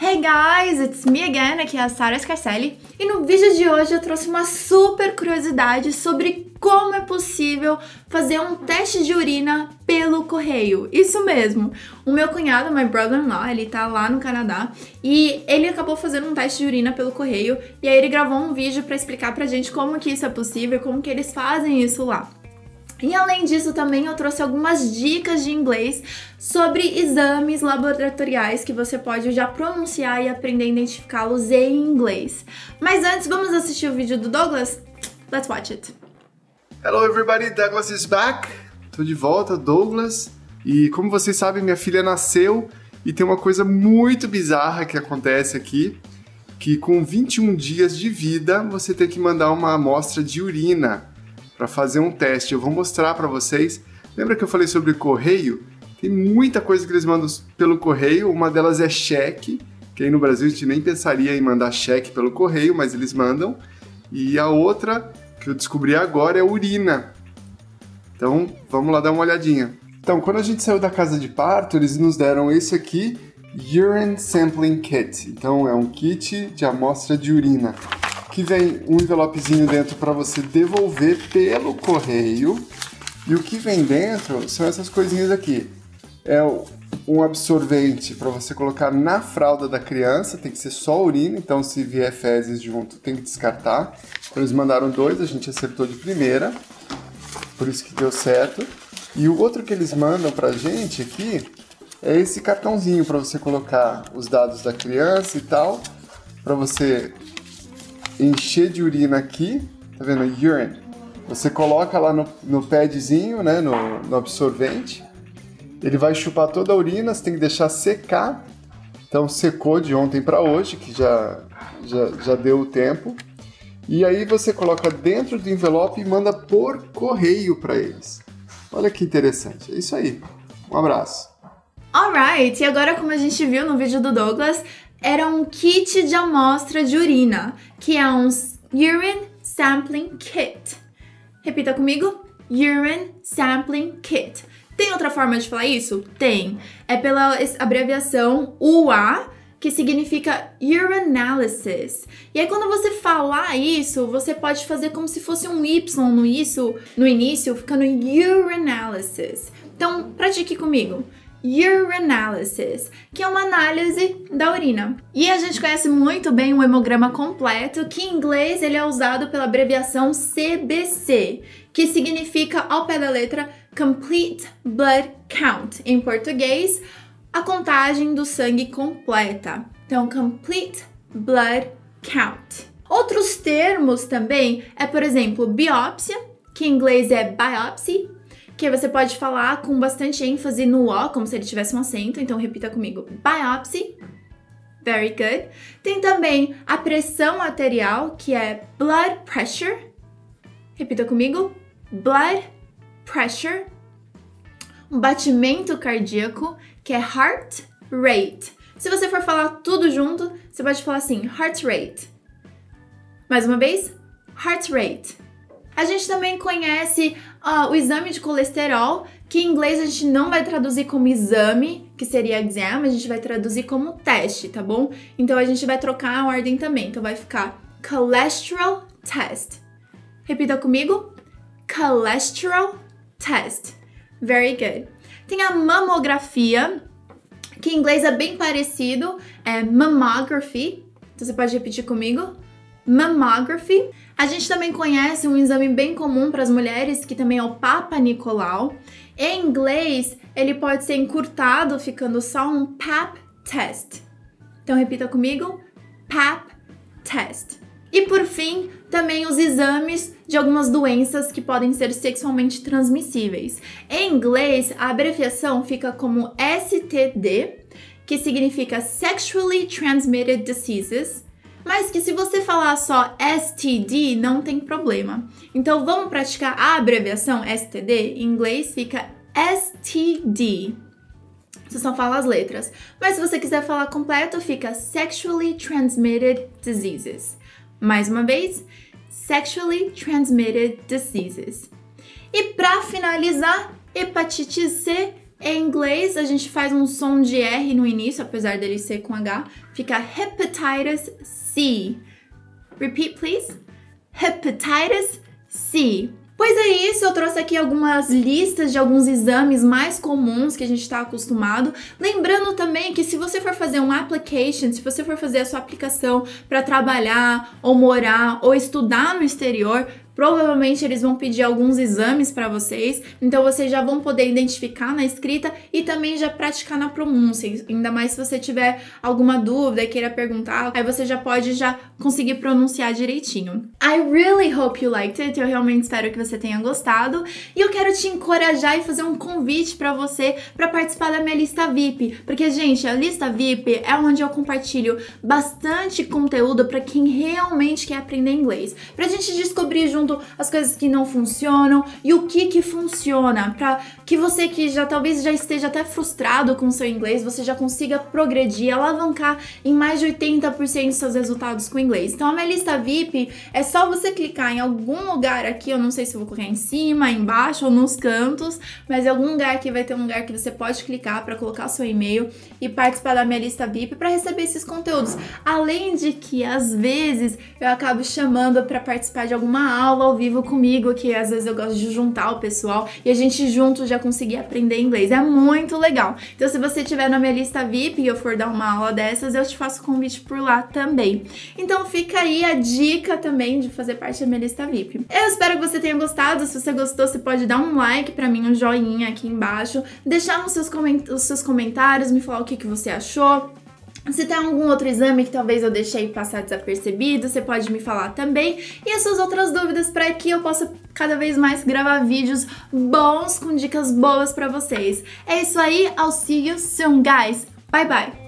Hey guys, it's me again, aqui é a Sarah Scarcelli e no vídeo de hoje eu trouxe uma super curiosidade sobre como é possível fazer um teste de urina pelo correio. Isso mesmo, o meu cunhado, my brother-in-law, ele tá lá no Canadá e ele acabou fazendo um teste de urina pelo correio e aí ele gravou um vídeo para explicar pra gente como que isso é possível, como que eles fazem isso lá. E além disso, também eu trouxe algumas dicas de inglês sobre exames laboratoriais que você pode já pronunciar e aprender a identificá-los em inglês. Mas antes, vamos assistir o vídeo do Douglas? Let's watch it. Hello everybody, Douglas is back. Tô de volta, Douglas. E como vocês sabem, minha filha nasceu e tem uma coisa muito bizarra que acontece aqui, que com 21 dias de vida, você tem que mandar uma amostra de urina para fazer um teste. Eu vou mostrar para vocês. Lembra que eu falei sobre correio? Tem muita coisa que eles mandam pelo correio. Uma delas é cheque, que aí no Brasil a gente nem pensaria em mandar cheque pelo correio, mas eles mandam. E a outra que eu descobri agora é urina. Então vamos lá dar uma olhadinha. Então, quando a gente saiu da casa de parto, eles nos deram esse aqui, Urine Sampling Kit. Então, é um kit de amostra de urina que vem um envelopezinho dentro para você devolver pelo correio. E o que vem dentro são essas coisinhas aqui. É um absorvente para você colocar na fralda da criança, tem que ser só urina, então se vier fezes junto tem que descartar. Então eles mandaram dois, a gente acertou de primeira, por isso que deu certo. E o outro que eles mandam pra gente aqui é esse cartãozinho para você colocar os dados da criança e tal, para você encher de urina aqui, tá vendo? Urine. Você coloca lá no, no padzinho, né, no, no absorvente. Ele vai chupar toda a urina, você tem que deixar secar. Então secou de ontem para hoje, que já, já, já deu o tempo. E aí você coloca dentro do envelope e manda por correio para eles. Olha que interessante. É isso aí. Um abraço. Alright, e agora como a gente viu no vídeo do Douglas, era um kit de amostra de urina, que é um Urine Sampling Kit. Repita comigo: Urine Sampling Kit. Tem outra forma de falar isso? Tem. É pela abreviação UA, que significa urinalysis. E aí quando você falar isso, você pode fazer como se fosse um Y no isso, no início, ficando urinalysis. Então, pratique comigo urinalysis, que é uma análise da urina. E a gente conhece muito bem o hemograma completo, que em inglês ele é usado pela abreviação CBC, que significa ao pé da letra Complete Blood Count. Em português, a contagem do sangue completa. Então, Complete Blood Count. Outros termos também é, por exemplo, biópsia, que em inglês é biopsy, que você pode falar com bastante ênfase no O, como se ele tivesse um acento. Então repita comigo: biopsy. Very good. Tem também a pressão arterial, que é blood pressure. Repita comigo: blood pressure. Um batimento cardíaco, que é heart rate. Se você for falar tudo junto, você pode falar assim: heart rate. Mais uma vez: heart rate. A gente também conhece uh, o exame de colesterol, que em inglês a gente não vai traduzir como exame, que seria exam, a gente vai traduzir como teste, tá bom? Então a gente vai trocar a ordem também. Então vai ficar cholesterol test. Repita comigo: cholesterol test. Very good. Tem a mamografia, que em inglês é bem parecido, é mammography. Então você pode repetir comigo: mammography. A gente também conhece um exame bem comum para as mulheres, que também é o Papa Nicolau. Em inglês, ele pode ser encurtado, ficando só um PAP test. Então repita comigo: PAP test. E por fim, também os exames de algumas doenças que podem ser sexualmente transmissíveis. Em inglês, a abreviação fica como STD, que significa Sexually Transmitted Diseases mas que se você falar só STD não tem problema. Então vamos praticar a abreviação STD? Em inglês fica STD. Você só fala as letras. Mas se você quiser falar completo, fica Sexually Transmitted Diseases. Mais uma vez, Sexually Transmitted Diseases. E para finalizar, hepatite C Em inglês, a gente faz um som de R no início, apesar dele ser com H. Fica hepatitis C. Repeat, please. Hepatitis C. Pois é isso, eu trouxe aqui algumas listas de alguns exames mais comuns que a gente está acostumado. Lembrando também que se você for fazer um application, se você for fazer a sua aplicação para trabalhar ou morar ou estudar no exterior, Provavelmente eles vão pedir alguns exames para vocês, então vocês já vão poder identificar na escrita e também já praticar na pronúncia. Ainda mais se você tiver alguma dúvida e queira perguntar, aí você já pode já conseguir pronunciar direitinho. I really hope you liked it. Eu realmente espero que você tenha gostado e eu quero te encorajar e fazer um convite para você para participar da minha lista VIP, porque gente, a lista VIP é onde eu compartilho bastante conteúdo para quem realmente quer aprender inglês, pra gente descobrir junto as coisas que não funcionam e o que que funciona, para que você que já talvez já esteja até frustrado com seu inglês, você já consiga progredir, alavancar em mais de 80% dos seus resultados com inglês. Então a minha lista VIP é só você clicar em algum lugar aqui, eu não sei se vou colocar em cima, embaixo ou nos cantos, mas em algum lugar aqui vai ter um lugar que você pode clicar para colocar seu e-mail e participar da minha lista VIP para receber esses conteúdos. Além de que às vezes eu acabo chamando para participar de alguma aula aula ao vivo comigo, que às vezes eu gosto de juntar o pessoal e a gente junto já conseguir aprender inglês. É muito legal. Então, se você estiver na minha lista VIP e eu for dar uma aula dessas, eu te faço convite por lá também. Então, fica aí a dica também de fazer parte da minha lista VIP. Eu espero que você tenha gostado. Se você gostou, você pode dar um like para mim, um joinha aqui embaixo, deixar nos seus os seus comentários, me falar o que, que você achou. Se tem algum outro exame que talvez eu deixei passar desapercebido, você pode me falar também. E as suas outras dúvidas para que eu possa cada vez mais gravar vídeos bons com dicas boas para vocês. É isso aí, I'll see you soon, guys. Bye bye!